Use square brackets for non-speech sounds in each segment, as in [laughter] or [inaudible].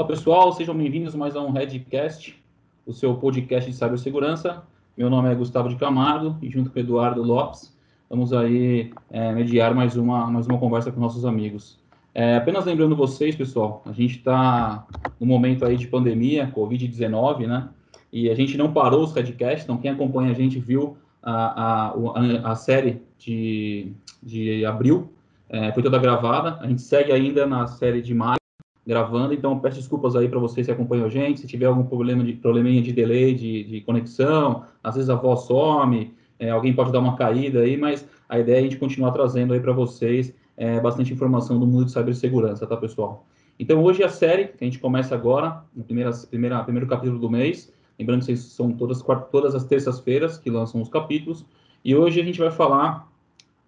Olá pessoal, sejam bem-vindos mais a um Redcast, o seu podcast de cibersegurança. Meu nome é Gustavo de Camargo e junto com o Eduardo Lopes vamos aí é, mediar mais uma, mais uma conversa com nossos amigos. É, apenas lembrando vocês, pessoal, a gente está no momento aí de pandemia, Covid-19, né? E a gente não parou os Redcasts, então quem acompanha a gente viu a, a, a série de, de abril, é, foi toda gravada. A gente segue ainda na série de maio, gravando, então peço desculpas aí para vocês que acompanham a gente. Se tiver algum problema de probleminha de delay, de, de conexão, às vezes a voz some, é, alguém pode dar uma caída aí, mas a ideia é a gente continuar trazendo aí para vocês é, bastante informação do mundo de cibersegurança, tá, pessoal? Então, hoje a série, que a gente começa agora, no primeira, primeira, primeiro capítulo do mês, lembrando que são todas, todas as terças-feiras que lançam os capítulos, e hoje a gente vai falar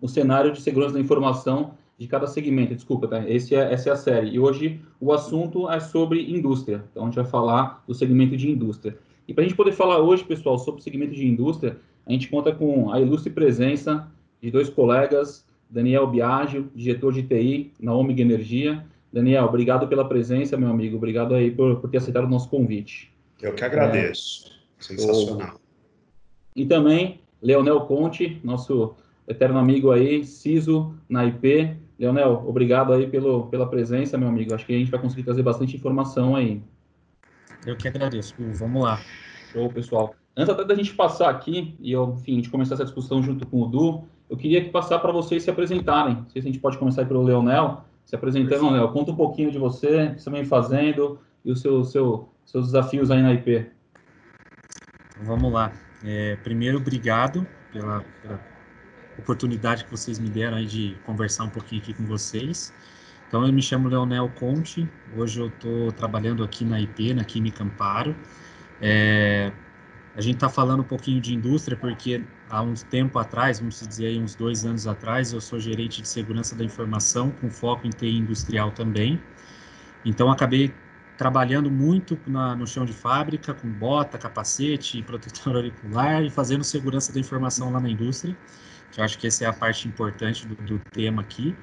o cenário de segurança da informação de cada segmento. Desculpa, tá? Esse é, essa é a série. E hoje o assunto é sobre indústria. Então a gente vai falar do segmento de indústria. E para a gente poder falar hoje, pessoal, sobre o segmento de indústria, a gente conta com a ilustre presença de dois colegas, Daniel Biagio, diretor de TI na Omega Energia. Daniel, obrigado pela presença, meu amigo. Obrigado aí por, por ter aceitado o nosso convite. Eu que agradeço. É, Sensacional. E também Leonel Conte, nosso eterno amigo aí, CISO na IP. Leonel, obrigado aí pelo, pela presença, meu amigo. Acho que a gente vai conseguir trazer bastante informação aí. Eu que agradeço. Vamos lá. Show, pessoal. Antes até da gente passar aqui, e eu, enfim, a gente começar essa discussão junto com o Du, eu queria passar para vocês se apresentarem. Não sei se a gente pode começar pelo Leonel. Se apresentando, Leonel, conta um pouquinho de você, o que você vem fazendo e os seu, seu, seus desafios aí na IP. Vamos lá. É, primeiro, obrigado pela, pela oportunidade que vocês me deram aí de conversar um pouquinho aqui com vocês. Então, eu me chamo Leonel Conte, hoje eu estou trabalhando aqui na IP, na Química Amparo. É, a gente está falando um pouquinho de indústria porque há uns tempo atrás, vamos dizer aí uns dois anos atrás, eu sou gerente de segurança da informação com foco em TI industrial também. Então, acabei trabalhando muito na, no chão de fábrica, com bota, capacete, protetor [laughs] auricular e fazendo segurança da informação lá na indústria, eu acho que essa é a parte importante do, do tema aqui.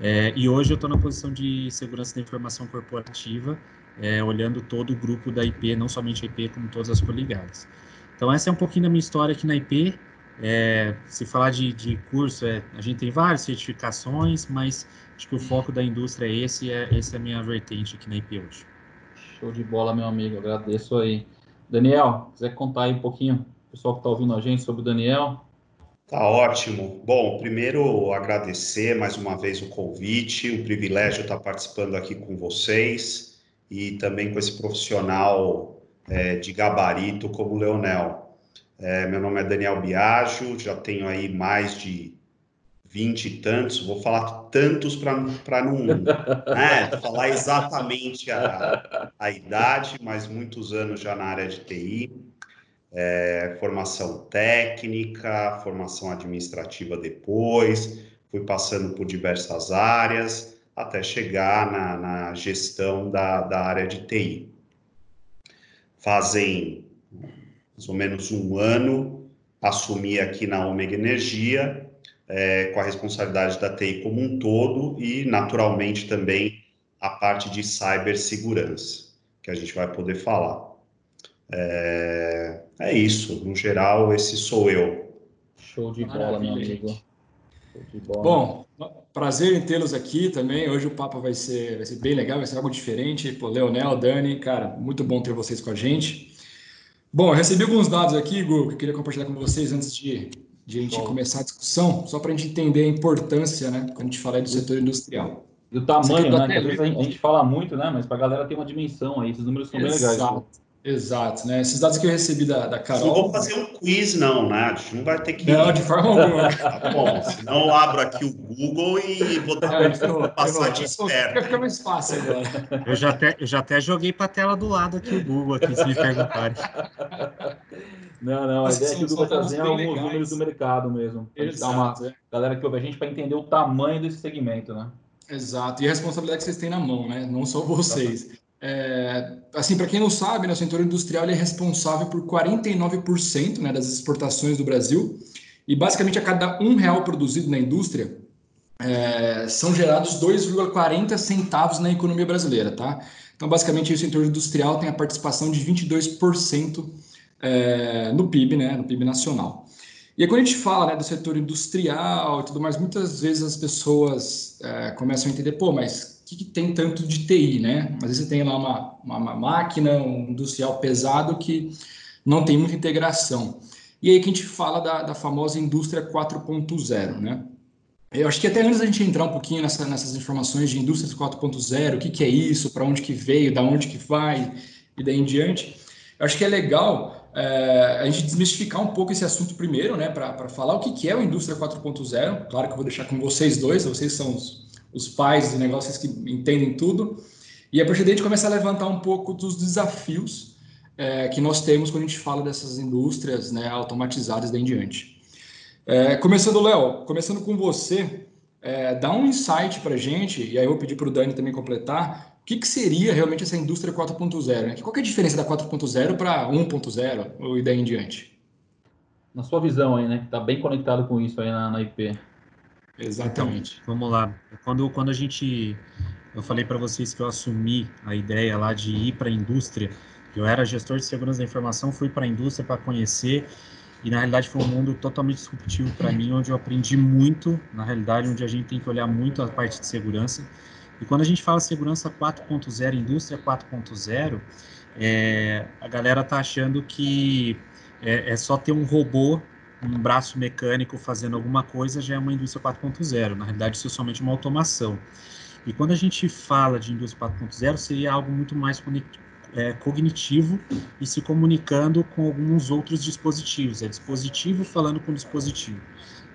É, e hoje eu estou na posição de segurança da informação corporativa, é, olhando todo o grupo da IP, não somente a IP, como todas as coligadas. Então, essa é um pouquinho da minha história aqui na IP. É, se falar de, de curso, é, a gente tem várias certificações, mas acho que o foco da indústria é esse, é, essa é a minha vertente aqui na IP hoje. Show de bola, meu amigo, agradeço aí. Daniel, quiser contar aí um pouquinho, pessoal que está ouvindo a gente sobre o Daniel? Tá ótimo. Bom, primeiro agradecer mais uma vez o convite, um privilégio estar participando aqui com vocês e também com esse profissional é, de gabarito como o Leonel. É, meu nome é Daniel Biagio, já tenho aí mais de vinte e tantos, vou falar tantos para não né, falar exatamente a, a idade, mas muitos anos já na área de TI, é, formação técnica, formação administrativa depois, fui passando por diversas áreas, até chegar na, na gestão da, da área de TI. Fazem mais ou menos um ano, assumi aqui na Omega Energia, é, com a responsabilidade da TI como um todo e, naturalmente, também a parte de cibersegurança, que a gente vai poder falar. É, é isso, no geral, esse sou eu. Show de bola, meu amigo. De Bom, prazer em tê-los aqui também. Hoje o papo vai ser, vai ser bem legal, vai ser algo diferente. Pô, Leonel, Dani, cara, muito bom ter vocês com a gente. Bom, eu recebi alguns dados aqui, Gu, que eu queria compartilhar com vocês antes de, de a gente Bom. começar a discussão, só para a gente entender a importância, né, quando a gente fala do setor industrial. E o tamanho, né? Às vezes a gente fala muito, né? Mas para a galera ter uma dimensão aí, esses números são Exato. bem legais. Exato, né? Esses dados que eu recebi da, da Carol. Não vou fazer um quiz, não, né? A gente não vai ter que. Não, de forma alguma. Tá bom, senão eu abro aqui o Google e vou dar é, vou, passar de esperto. Fica mais fácil agora. Eu já até, eu já até joguei para a tela do lado aqui o Google, aqui, se me perguntarem. Não, não, a ideia é que o Google vai trazer alguns legais. números do mercado mesmo. Exato, dar uma é. galera que ouve a gente para entender o tamanho desse segmento, né? Exato, e a responsabilidade que vocês têm na mão, né? Não só vocês. É, assim, para quem não sabe, né, o setor industrial é responsável por 49% né, das exportações do Brasil e basicamente a cada um real produzido na indústria, é, são gerados 2,40 centavos na economia brasileira, tá? Então, basicamente, o setor industrial tem a participação de 22% é, no PIB, né, no PIB nacional. E aí, quando a gente fala né, do setor industrial e tudo mais, muitas vezes as pessoas é, começam a entender, pô, mas que, que, tem tanto de TI, né? Às vezes você tem lá uma, uma, uma máquina, um industrial pesado que não tem muita integração. E aí que a gente fala da, da famosa indústria 4.0, né? Eu acho que até antes da gente entrar um pouquinho nessa, nessas informações de indústria 4.0, o que, que é isso, para onde que veio, da onde que vai e daí em diante, eu acho que é legal é, a gente desmistificar um pouco esse assunto primeiro, né, para falar o que, que é o Indústria 4.0. Claro que eu vou deixar com vocês dois, vocês são os, os pais de negócios que entendem tudo. E a partir daí a gente começa a levantar um pouco dos desafios é, que nós temos quando a gente fala dessas indústrias né, automatizadas daí em diante. É, começando, Léo, começando com você, é, dá um insight para a gente, e aí eu vou pedir para o Dani também completar, o que, que seria realmente essa indústria 4.0? Né? Qual é a diferença da 4.0 para 1.0 e daí em diante? Na sua visão aí, né? Que está bem conectado com isso aí na, na IP. Exatamente. Então, vamos lá. Quando, quando a gente. Eu falei para vocês que eu assumi a ideia lá de ir para a indústria. Eu era gestor de segurança da informação, fui para a indústria para conhecer. E na realidade foi um mundo totalmente disruptivo para mim, onde eu aprendi muito. Na realidade, onde a gente tem que olhar muito a parte de segurança. E quando a gente fala segurança 4.0, indústria 4.0, é, a galera tá achando que é, é, só ter um robô, um braço mecânico fazendo alguma coisa já é uma indústria 4.0. Na realidade, isso é somente uma automação. E quando a gente fala de indústria 4.0, seria algo muito mais é, cognitivo e se comunicando com alguns outros dispositivos. É dispositivo falando com dispositivo.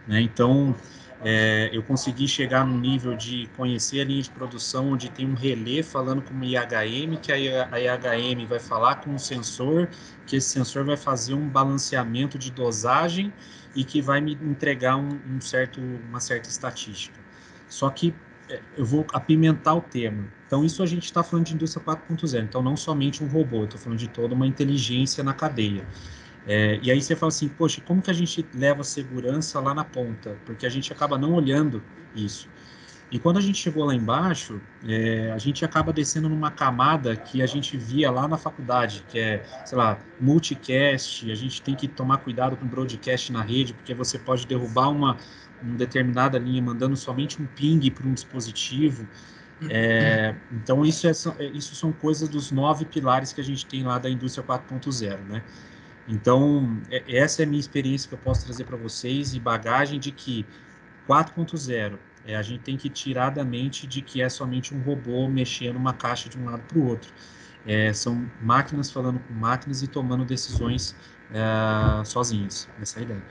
Né? Então, é, eu consegui chegar no nível de conhecer a linha de produção onde tem um relé falando com uma IHM, que a IHM vai falar com um sensor, que esse sensor vai fazer um balanceamento de dosagem e que vai me entregar um, um certo, uma certa estatística. Só que é, eu vou apimentar o tema. Então, isso a gente está falando de indústria 4.0. Então, não somente um robô, estou falando de toda uma inteligência na cadeia. É, e aí você fala assim, poxa, como que a gente leva segurança lá na ponta? Porque a gente acaba não olhando isso. E quando a gente chegou lá embaixo, é, a gente acaba descendo numa camada que a gente via lá na faculdade, que é, sei lá, multicast, a gente tem que tomar cuidado com broadcast na rede, porque você pode derrubar uma, uma determinada linha mandando somente um ping para um dispositivo. É, então, isso, é, isso são coisas dos nove pilares que a gente tem lá da indústria 4.0, né? Então, é, essa é a minha experiência que eu posso trazer para vocês e bagagem de que 4.0 é, a gente tem que tirar da mente de que é somente um robô mexendo uma caixa de um lado para o outro. É, são máquinas falando com máquinas e tomando decisões é, sozinhas. Essa é a ideia.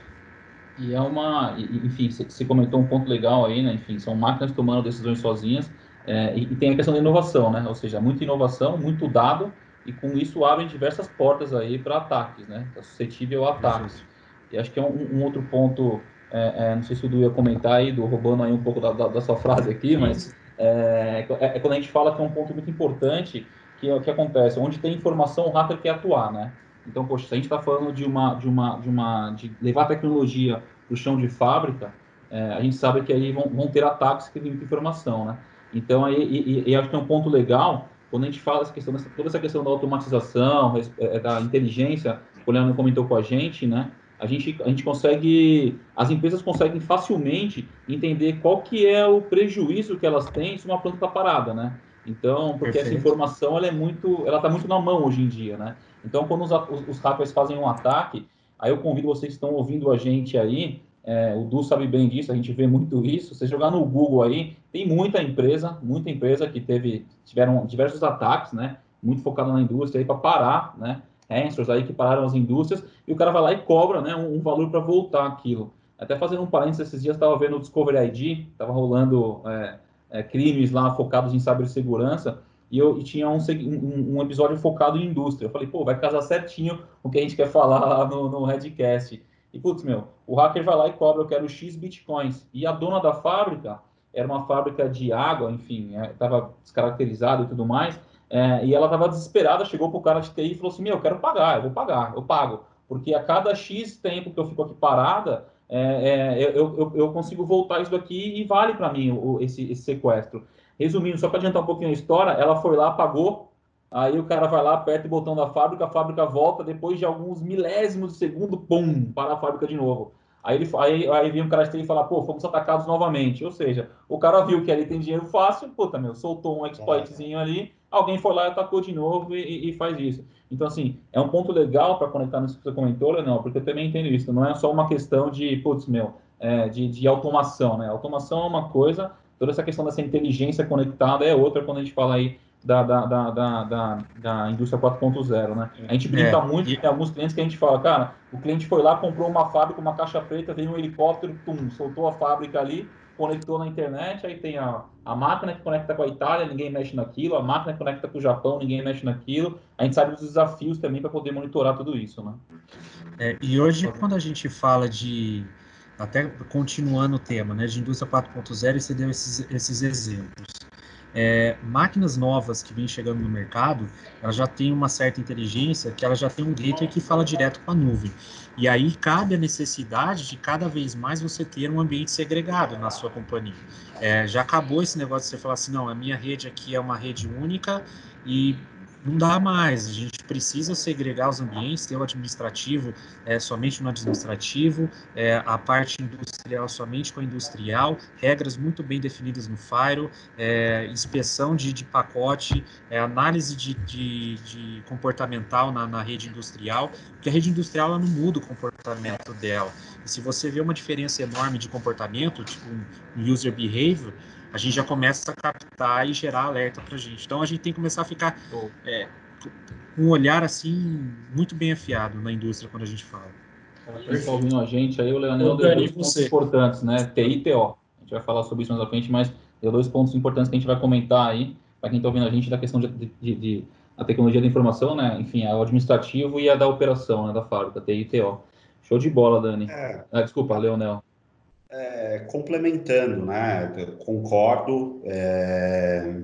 E é uma, enfim, você comentou um ponto legal aí, né? Enfim, são máquinas tomando decisões sozinhas é, e, e tem a questão da inovação, né? Ou seja, muita inovação, muito dado e com isso abrem diversas portas aí para ataques, né? Está suscetível a ataques. E acho que é um, um outro ponto, é, é, não sei se o Du ia comentar aí, do roubando aí um pouco da, da, da sua frase aqui, mas é, é, é, quando a gente fala que é um ponto muito importante que é o que acontece, onde tem informação, o hacker quer atuar, né? Então, poxa, se a gente está falando de uma, de uma, de uma, de levar a tecnologia para o chão de fábrica, é, a gente sabe que aí vão, vão ter ataques que muita informação, né? Então, aí, e, e, e acho que é um ponto legal quando a gente fala essa questão, toda essa questão da automatização, é, é, da inteligência, o Leandro comentou com a gente, né? A gente, a gente consegue, as empresas conseguem facilmente entender qual que é o prejuízo que elas têm se uma planta está parada, né? Então, porque Perfeito. essa informação ela é muito, ela está muito na mão hoje em dia, né? Então, quando os, os, os hackers fazem um ataque, aí eu convido vocês que estão ouvindo a gente aí é, o Du sabe bem disso, a gente vê muito isso. Você jogar no Google aí, tem muita empresa, muita empresa que teve, tiveram diversos ataques, né? Muito focado na indústria aí para parar, né? Answers aí que pararam as indústrias e o cara vai lá e cobra, né? Um, um valor para voltar aquilo. Até fazendo um parênteses, esses dias estava vendo o Discovery ID, estava rolando é, é, crimes lá focados em cibersegurança e, eu, e tinha um, um, um, episódio focado em indústria. Eu falei, pô, vai casar certinho o que a gente quer falar lá no, no Redcast. E, putz, meu, o hacker vai lá e cobra, eu quero X bitcoins. E a dona da fábrica era uma fábrica de água, enfim, estava é, descaracterizada e tudo mais. É, e ela estava desesperada, chegou para o cara de TI e falou assim: Meu, eu quero pagar, eu vou pagar, eu pago. Porque a cada X tempo que eu fico aqui parada, é, é, eu, eu, eu, consigo voltar isso daqui e vale para mim o, esse, esse, sequestro. Resumindo, só para adiantar um pouquinho a história, ela foi lá, pagou, aí o cara vai lá, aperta o botão da fábrica, a fábrica volta, depois de alguns milésimos de segundo, pum, para a fábrica de novo. Aí, ele, aí, aí vem um cara e fala, pô, fomos atacados novamente. Ou seja, o cara viu que ali tem dinheiro fácil, puta, meu, soltou um exploitzinho ali, alguém foi lá e atacou de novo e, e faz isso. Então, assim, é um ponto legal para conectar nisso que você comentou, Leonel, porque eu também entendo isso. Não é só uma questão de, putz, meu, é, de, de automação, né? Automação é uma coisa, toda essa questão dessa inteligência conectada é outra quando a gente fala aí da, da, da, da, da indústria 4.0, né? A gente brinca é, muito, e... tem alguns clientes que a gente fala, cara, o cliente foi lá, comprou uma fábrica, uma caixa preta, veio um helicóptero, pum, soltou a fábrica ali, conectou na internet, aí tem a, a máquina que conecta com a Itália, ninguém mexe naquilo, a máquina que conecta com o Japão, ninguém mexe naquilo. A gente sabe dos desafios também para poder monitorar tudo isso, né? É, e hoje, quando a gente fala de, até continuando o tema, né, de indústria 4.0, você deu esses, esses exemplos. É, máquinas novas que vêm chegando no mercado, elas já têm uma certa inteligência, que ela já tem um gateway que fala direto com a nuvem. E aí cabe a necessidade de cada vez mais você ter um ambiente segregado na sua companhia. É, já acabou esse negócio de você falar assim, não, a minha rede aqui é uma rede única e não dá mais. A gente precisa segregar os ambientes, ter o administrativo é, somente no administrativo, é, a parte industrial somente com a industrial, regras muito bem definidas no Fire, é, inspeção de, de pacote, é, análise de, de, de comportamental na, na, rede industrial, porque a rede industrial ela não muda o comportamento dela. E se você vê uma diferença enorme de comportamento, tipo um user behavior, a gente já começa a captar e gerar alerta para a gente. Então a gente tem que começar a ficar é, com um olhar assim muito bem afiado na indústria quando a gente fala. Quem está ouvindo a gente aí, o Leonel deu dois pontos importantes, né? TI e TO. A gente vai falar sobre isso mais à frente, mas deu dois pontos importantes que a gente vai comentar aí, para quem está ouvindo a gente, da questão de, de, de, a tecnologia da informação, né? Enfim, o administrativo e a da operação, né? Da fábrica, TI e TO. Show de bola, Dani. É. Ah, desculpa, Leonel. É, complementando, né? Eu concordo. É...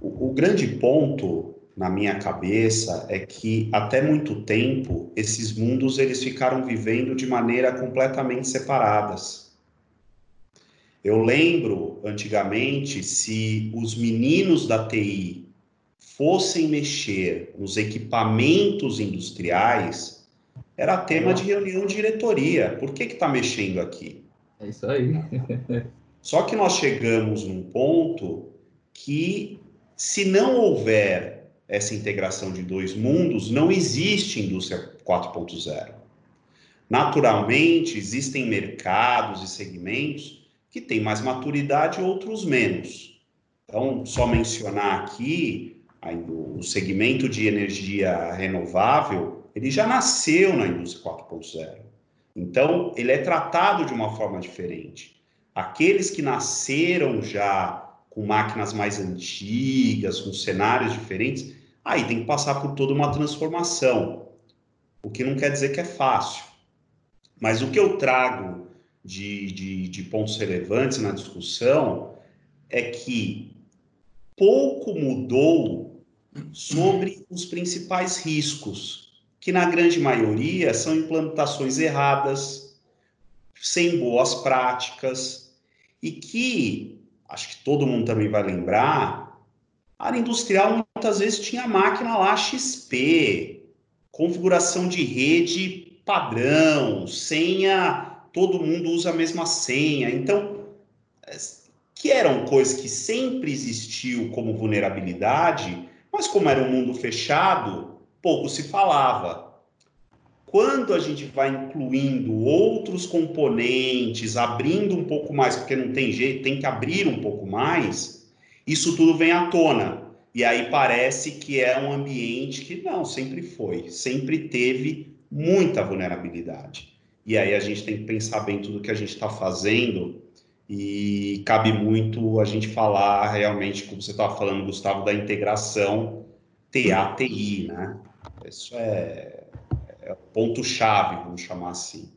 O, o, grande ponto na minha cabeça é que até muito tempo esses mundos eles ficaram vivendo de maneira completamente separadas. Eu lembro antigamente se os meninos da TI fossem mexer nos equipamentos industriais, era tema de reunião de diretoria. Por que está mexendo aqui? É isso aí. [laughs] Só que nós chegamos num ponto que, se não houver essa integração de dois mundos, não existe indústria 4.0. Naturalmente, existem mercados e segmentos que têm mais maturidade e outros menos. Então, só mencionar aqui o segmento de energia renovável ele já nasceu na indústria 4.0. Então, ele é tratado de uma forma diferente. Aqueles que nasceram já com máquinas mais antigas, com cenários diferentes, aí tem que passar por toda uma transformação. O que não quer dizer que é fácil. Mas o que eu trago de, de, de pontos relevantes na discussão é que pouco mudou sobre os principais riscos que na grande maioria são implantações erradas, sem boas práticas, e que, acho que todo mundo também vai lembrar, a área industrial muitas vezes tinha máquina lá XP, configuração de rede padrão, senha, todo mundo usa a mesma senha. Então, que eram coisas que sempre existiu como vulnerabilidade, mas como era um mundo fechado, pouco se falava. Quando a gente vai incluindo outros componentes, abrindo um pouco mais, porque não tem jeito, tem que abrir um pouco mais, isso tudo vem à tona. E aí parece que é um ambiente que não, sempre foi, sempre teve muita vulnerabilidade. E aí a gente tem que pensar bem tudo que a gente está fazendo e cabe muito a gente falar realmente, como você estava falando, Gustavo, da integração TATI, né? Isso é, é ponto-chave, vamos chamar assim.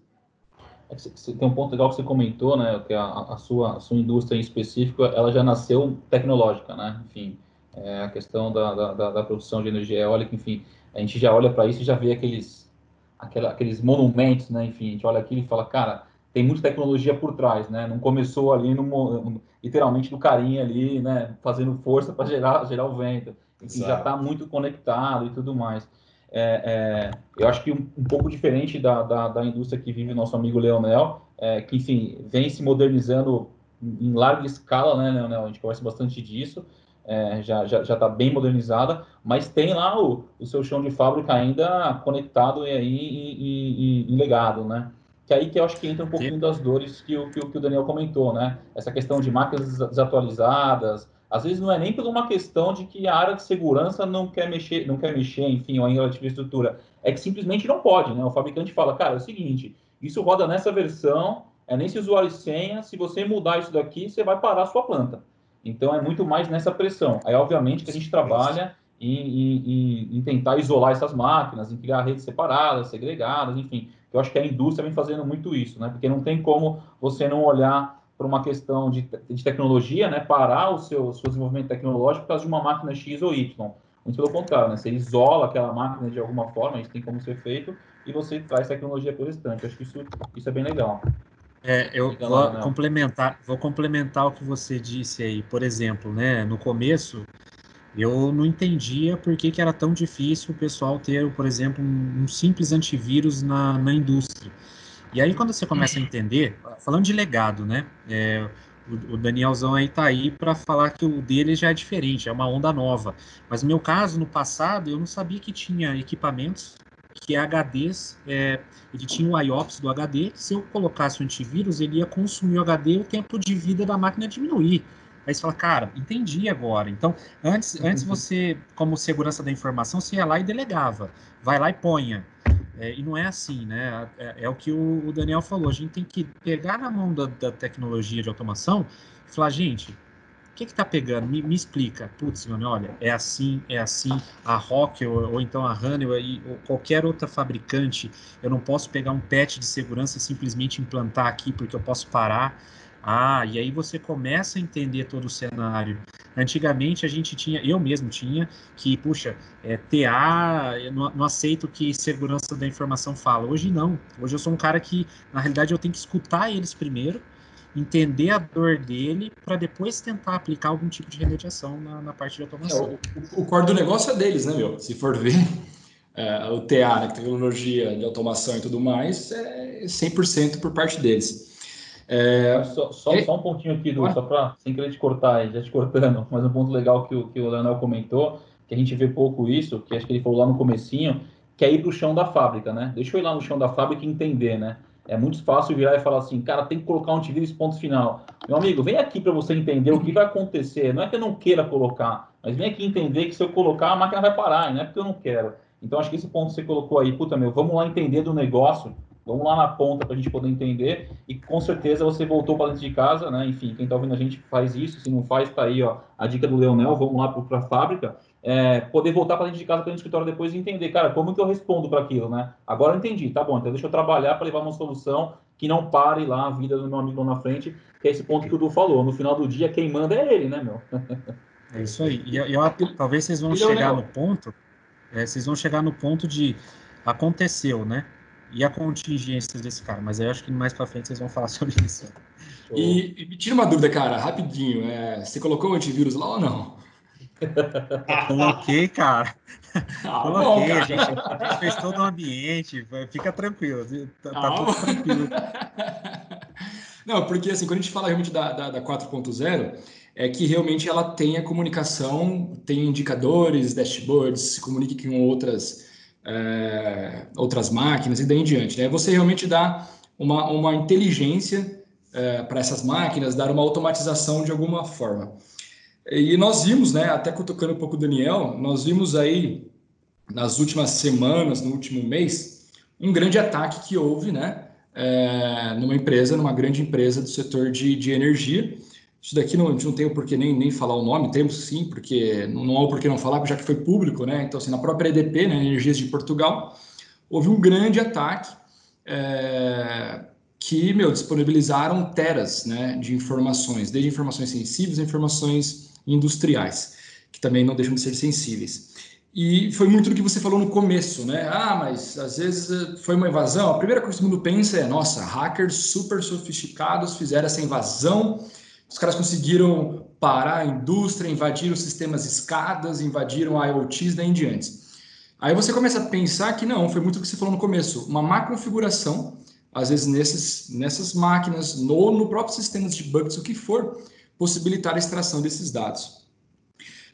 É você tem um ponto legal que você comentou, né? Que a, a, sua, a sua indústria em específico, ela já nasceu tecnológica, né? Enfim, é a questão da, da, da, produção de energia eólica, enfim, a gente já olha para isso e já vê aqueles aquela, aqueles monumentos, né? Enfim, a gente olha aqui e fala, cara, tem muita tecnologia por trás, né? Não começou ali no, literalmente do carinha ali, né? Fazendo força para gerar, gerar o vento. Enfim, já está muito conectado e tudo mais. É, é, eu acho que um, um pouco diferente da, da, da, indústria que vive nosso amigo Leonel, é, que, enfim, vem se modernizando em larga escala, né, Leonel? A gente conversa bastante disso, é, já está já, já tá bem modernizada, mas tem lá o, o seu chão de fábrica ainda conectado e aí e, e, e legado, né? Que aí que eu acho que entra um pouquinho das dores que o, que, que o Daniel comentou, né? Essa questão de máquinas desatualizadas, às vezes não é nem por uma questão de que a área de segurança não quer mexer, não quer mexer, enfim, ou ainda tiver estrutura. É que simplesmente não pode, né? O fabricante fala, cara, é o seguinte, isso roda nessa versão, é nesse usuário e senha, se você mudar isso daqui, você vai parar a sua planta. Então é muito mais nessa pressão. Aí, obviamente, que a gente trabalha em, em, em tentar isolar essas máquinas, em criar redes separadas, segregadas, enfim. Eu acho que a indústria vem fazendo muito isso, né? Porque não tem como você não olhar por uma questão de, de tecnologia, né, parar o seu, seu desenvolvimento tecnológico por causa de uma máquina X ou Y. Muito pelo contrário, né, você isola aquela máquina de alguma forma, isso tem como ser feito, e você traz tecnologia para o restante. acho que isso, isso é bem legal. É, eu vou complementar, vou complementar o que você disse aí. Por exemplo, né, no começo, eu não entendia por que, que era tão difícil o pessoal ter, por exemplo, um, um simples antivírus na, na indústria. E aí, quando você começa a entender, falando de legado, né? É, o, o Danielzão aí tá aí para falar que o dele já é diferente, é uma onda nova. Mas no meu caso, no passado, eu não sabia que tinha equipamentos que HDs, é, ele tinha o IOPS do HD, se eu colocasse o antivírus, ele ia consumir o HD e o tempo de vida da máquina diminuir. Aí você fala, cara, entendi agora. Então, antes, antes você, como segurança da informação, você ia lá e delegava. Vai lá e ponha. É, e não é assim, né? É, é o que o, o, Daniel falou. A gente tem que pegar na mão da, da tecnologia de automação e falar, gente, o que está pegando? Me, me, explica. Putz, mano, olha, é assim, é assim. A Rock ou, ou então a Honeywell e, ou qualquer outra fabricante, eu não posso pegar um patch de segurança e simplesmente implantar aqui porque eu posso parar. Ah, e aí você começa a entender todo o cenário. Antigamente a gente tinha, eu mesmo tinha, que, puxa, é, TA, eu não, não aceito que segurança da informação fala. Hoje não. Hoje eu sou um cara que, na realidade, eu tenho que escutar eles primeiro, entender a dor dele, para depois tentar aplicar algum tipo de remediação na, na parte de automação. É, o, o core do negócio é deles, né, meu? Se for ver. [laughs] É, o TA, né, tecnologia de automação e tudo mais, é 100% por parte deles. É... Só, só, só, um pontinho aqui, Du, só para, sem querer te cortar, já te cortando, [laughs] mas um ponto legal que o, que o Leonel comentou, que a gente vê pouco isso, que acho que ele falou lá no comecinho, que é ir para o chão da fábrica, né? Deixa eu ir lá no chão da fábrica e entender, né? É muito fácil virar e falar assim, cara, tem que colocar um antivírus ponto final. Meu amigo, vem aqui para você entender o que vai acontecer. Não é que eu não queira colocar, mas vem aqui entender que se eu colocar, a máquina vai parar, não é porque eu não quero. Então, acho que esse ponto que você colocou aí, puta, meu, vamos lá entender do negócio, Vamos lá na ponta para a gente poder entender. E com certeza você voltou para dentro de casa, né? Enfim, quem está ouvindo a gente faz isso. Se não faz, está aí ó, a dica do Leonel. Vamos lá para a fábrica. É, poder voltar para dentro de casa, para dentro do escritório depois e entender, cara, como que eu respondo para aquilo, né? Agora eu entendi, tá bom, então deixa eu trabalhar para levar uma solução que não pare lá a vida do meu amigo lá na frente, que é esse ponto que o Du falou. No final do dia, quem manda é ele, né, meu? É isso aí. E eu, talvez vocês vão chegar no ponto, é, vocês vão chegar no ponto de aconteceu, né? E a contingência desse cara, mas aí eu acho que mais para frente vocês vão falar [laughs] sobre isso. E, e me tira uma dúvida, cara, rapidinho. É, você colocou o antivírus lá ou não? [laughs] Coloquei, cara. Ah, Coloquei, bom, cara. A, gente, a, gente, fez todo o ambiente, fica tranquilo, tá, tá ah, tudo tranquilo. [laughs] Não, porque assim, quando a gente fala realmente da, da, da 4.0, é que realmente ela tem a comunicação, tem indicadores, dashboards, se comunica com outras é, outras máquinas e daí em diante. Né? Você realmente dá uma, uma inteligência é, para essas máquinas, dar uma automatização de alguma forma. E nós vimos, né, até tocando um pouco o Daniel, nós vimos aí nas últimas semanas, no último mês, um grande ataque que houve, né, é, numa empresa, numa grande empresa do setor de, de energia, isso daqui não, a gente não tem o porquê nem, nem falar o nome, temos sim, porque não, não há o porquê não falar, já que foi público, né? Então, assim, na própria EDP, né, Energias de Portugal, houve um grande ataque é, que, meu, disponibilizaram teras né, de informações, desde informações sensíveis a informações industriais, que também não deixam de ser sensíveis. E foi muito do que você falou no começo, né? Ah, mas às vezes foi uma invasão. A primeira coisa que todo mundo pensa é: nossa, hackers super sofisticados fizeram essa invasão. Os caras conseguiram parar a indústria, invadiram sistemas escadas, invadiram IoTs daí em diante. Aí você começa a pensar que não, foi muito o que você falou no começo: uma má configuração, às vezes nesses, nessas máquinas, no, no próprio sistema de bugs, o que for, possibilitar a extração desses dados.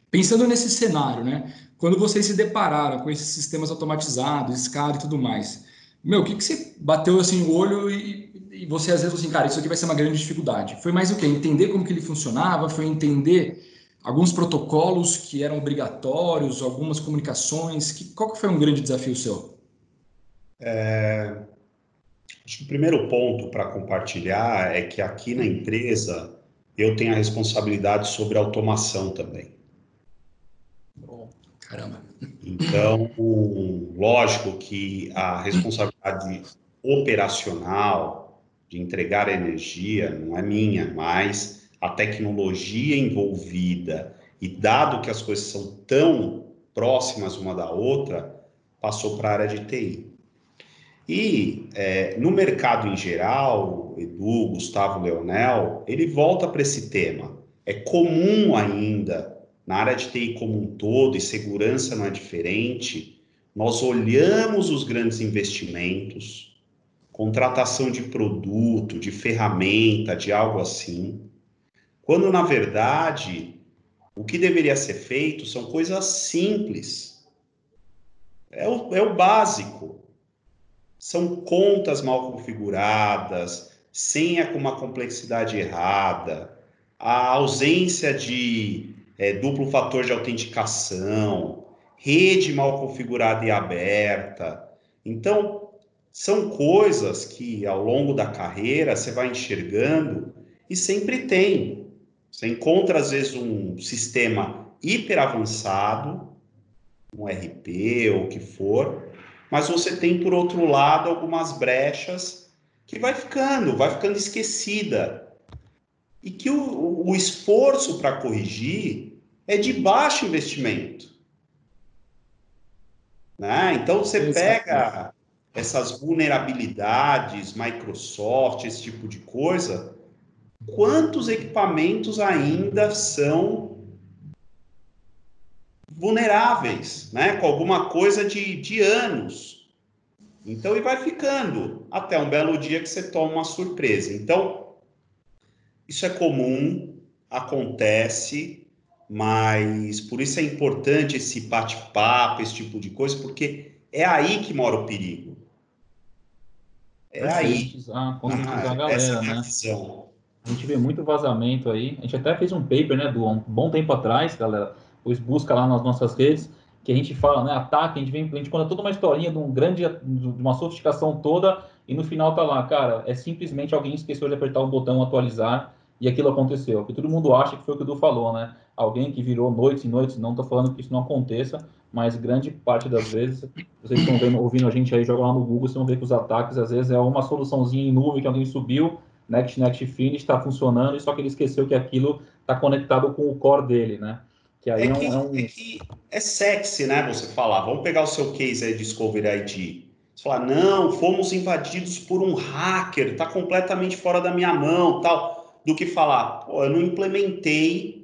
Pensando nesse cenário, né? Quando vocês se depararam com esses sistemas automatizados, SCADA e tudo mais, meu, o que, que você bateu assim o olho e, e você às vezes assim, cara, isso aqui vai ser uma grande dificuldade? Foi mais o quê? Entender como que ele funcionava? Foi entender alguns protocolos que eram obrigatórios, algumas comunicações? Que, qual que foi um grande desafio seu? É, acho que o primeiro ponto para compartilhar é que aqui na empresa eu tenho a responsabilidade sobre automação também. Caramba. Então, lógico que a responsabilidade operacional de entregar energia não é minha, mas a tecnologia envolvida e dado que as coisas são tão próximas uma da outra, passou para a área de TI. E é, no mercado em geral, Edu, Gustavo Leonel, ele volta para esse tema. É comum ainda na área de TI como um todo, e segurança não é diferente, nós olhamos os grandes investimentos, contratação de produto, de ferramenta, de algo assim, quando na verdade o que deveria ser feito são coisas simples. É o, é o básico. São contas mal configuradas, senha com uma complexidade errada, a ausência de é, duplo fator de autenticação, rede mal configurada e aberta. Então, são coisas que ao longo da carreira você vai enxergando e sempre tem. Você encontra, às vezes, um sistema hiper avançado, um RP ou o que for, mas você tem, por outro lado, algumas brechas que vai ficando, vai ficando esquecida e que o, o esforço para corrigir é de baixo investimento. Né? Então, você pega essas vulnerabilidades, Microsoft, esse tipo de coisa, quantos equipamentos ainda são vulneráveis, né? com alguma coisa de, de anos. Então, e vai ficando até um belo dia que você toma uma surpresa. Então, isso é comum, acontece, mas por isso é importante esse bate-papo, esse tipo de coisa, porque é aí que mora o perigo. É aí. Ah, conscientizar ah, a galera, é a né? Visão. A gente vê muito vazamento aí. A gente até fez um paper, né, do um bom tempo atrás, galera. Pois busca lá nas nossas redes, que a gente fala, né, ataque, a gente vem, a gente conta toda uma historinha de um grande, de uma sofisticação toda, e no final tá lá, cara, é simplesmente alguém esqueceu de apertar o botão atualizar e aquilo aconteceu. Que todo mundo acha que foi o que o Edu falou, né? Alguém que virou noites e noites, não estou falando que isso não aconteça, mas grande parte das vezes, vocês estão vendo, ouvindo a gente aí, joga lá no Google, vocês vão ver que os ataques, às vezes, é uma soluçãozinha em nuvem que alguém subiu, Next, Next, Finish, está funcionando, e só que ele esqueceu que aquilo está conectado com o core dele, né? Que aí é, é, um, é, um... é, que é sexy, né, você falar, vamos pegar o seu case aí, Discovery ID, você falar, não, fomos invadidos por um hacker, está completamente fora da minha mão, tal do que falar, eu não implementei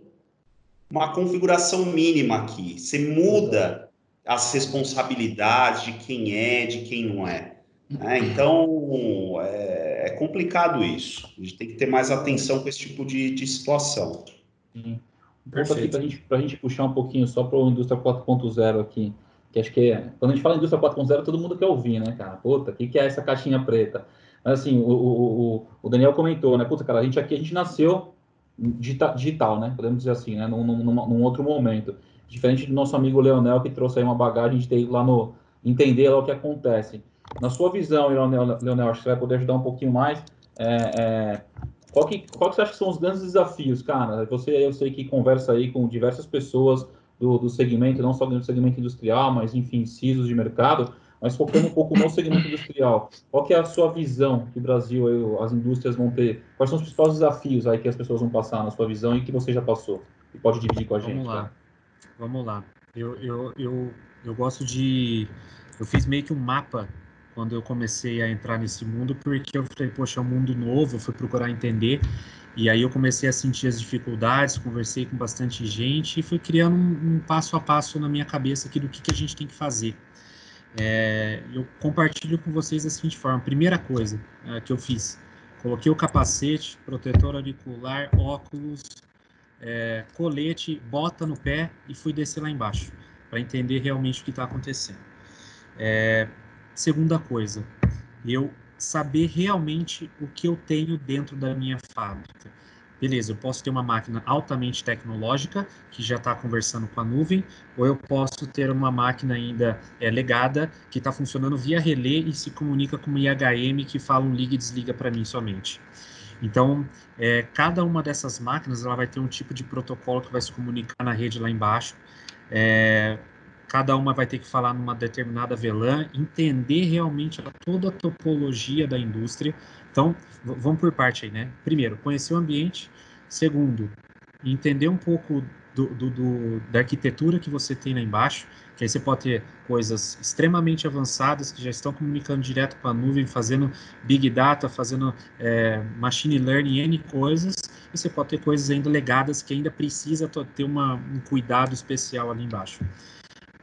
uma configuração mínima aqui. Você muda as responsabilidades de quem é, de quem não é. Né? Então, é, é, complicado isso. A gente tem que ter mais atenção com esse tipo de, de situação. Sim. Para a gente, gente puxar um pouquinho só para a indústria 4.0 aqui, que acho que é, quando a gente fala indústria 4.0, todo mundo quer ouvir, né, cara? Puta, o que, que é essa caixinha preta? Mas assim, o, o, o Daniel comentou, né? Puta, cara, a gente aqui, a gente nasceu digital, né? Podemos dizer assim, né? Num, num, num, outro momento. Diferente do nosso amigo Leonel, que trouxe aí uma bagagem de ter lá no... Entender lá o que acontece. Na sua visão, Leonel, Leonel acho que você vai poder ajudar um pouquinho mais. É, é, qual, que, qual que você acha que são os grandes desafios, cara? Você, eu sei que conversa aí com diversas pessoas do, do segmento, não só do segmento industrial, mas, enfim, CISOs de mercado. Mas focando um pouco no segmento industrial, qual que é a sua visão que o Brasil, as indústrias vão ter? Quais são os principais desafios aí que as pessoas vão passar na sua visão e que você já passou? E pode dividir com a gente. Vamos lá. Vamos lá. eu, eu, eu, eu gosto de. Eu fiz meio que um mapa quando eu comecei a entrar nesse mundo, porque eu falei, poxa, é um mundo novo, eu fui procurar entender. E aí eu comecei a sentir as dificuldades, conversei com bastante gente e fui criando um, um passo a passo na minha cabeça aqui do que, que a gente tem que fazer. É, eu compartilho com vocês da seguinte forma: primeira coisa é, que eu fiz, coloquei o capacete, protetor auricular, óculos, é, colete, bota no pé e fui descer lá embaixo para entender realmente o que está acontecendo. É, segunda coisa, eu saber realmente o que eu tenho dentro da minha fábrica. Beleza, eu posso ter uma máquina altamente tecnológica, que já está conversando com a nuvem, ou eu posso ter uma máquina ainda é, legada, que está funcionando via relé e se comunica com uma IHM que fala um liga e desliga para mim somente. Então, é, cada uma dessas máquinas ela vai ter um tipo de protocolo que vai se comunicar na rede lá embaixo. É, cada uma vai ter que falar numa determinada VLAN, entender realmente toda a topologia da indústria. Então, vamos por parte aí, né? Primeiro, conhecer o ambiente. Segundo, entender um pouco do, do, do, da arquitetura que você tem lá embaixo, que aí você pode ter coisas extremamente avançadas que já estão comunicando direto com a nuvem, fazendo big data, fazendo é, machine learning, N coisas, e você pode ter coisas ainda legadas que ainda precisa ter uma, um cuidado especial ali embaixo.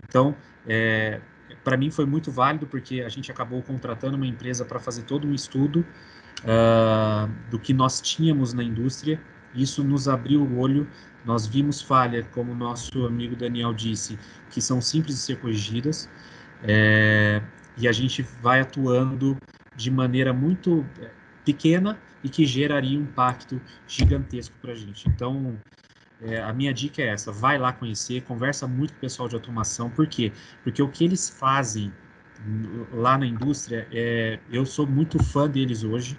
Então, é, para mim foi muito válido porque a gente acabou contratando uma empresa para fazer todo um estudo uh, do que nós tínhamos na indústria. Isso nos abriu o olho. Nós vimos falha, como nosso amigo Daniel disse, que são simples de ser corrigidas. É, e a gente vai atuando de maneira muito é, pequena e que geraria um impacto gigantesco para a gente. Então, é, a minha dica é essa: vai lá conhecer, conversa muito com o pessoal de automação. Por quê? Porque o que eles fazem lá na indústria, é, eu sou muito fã deles hoje,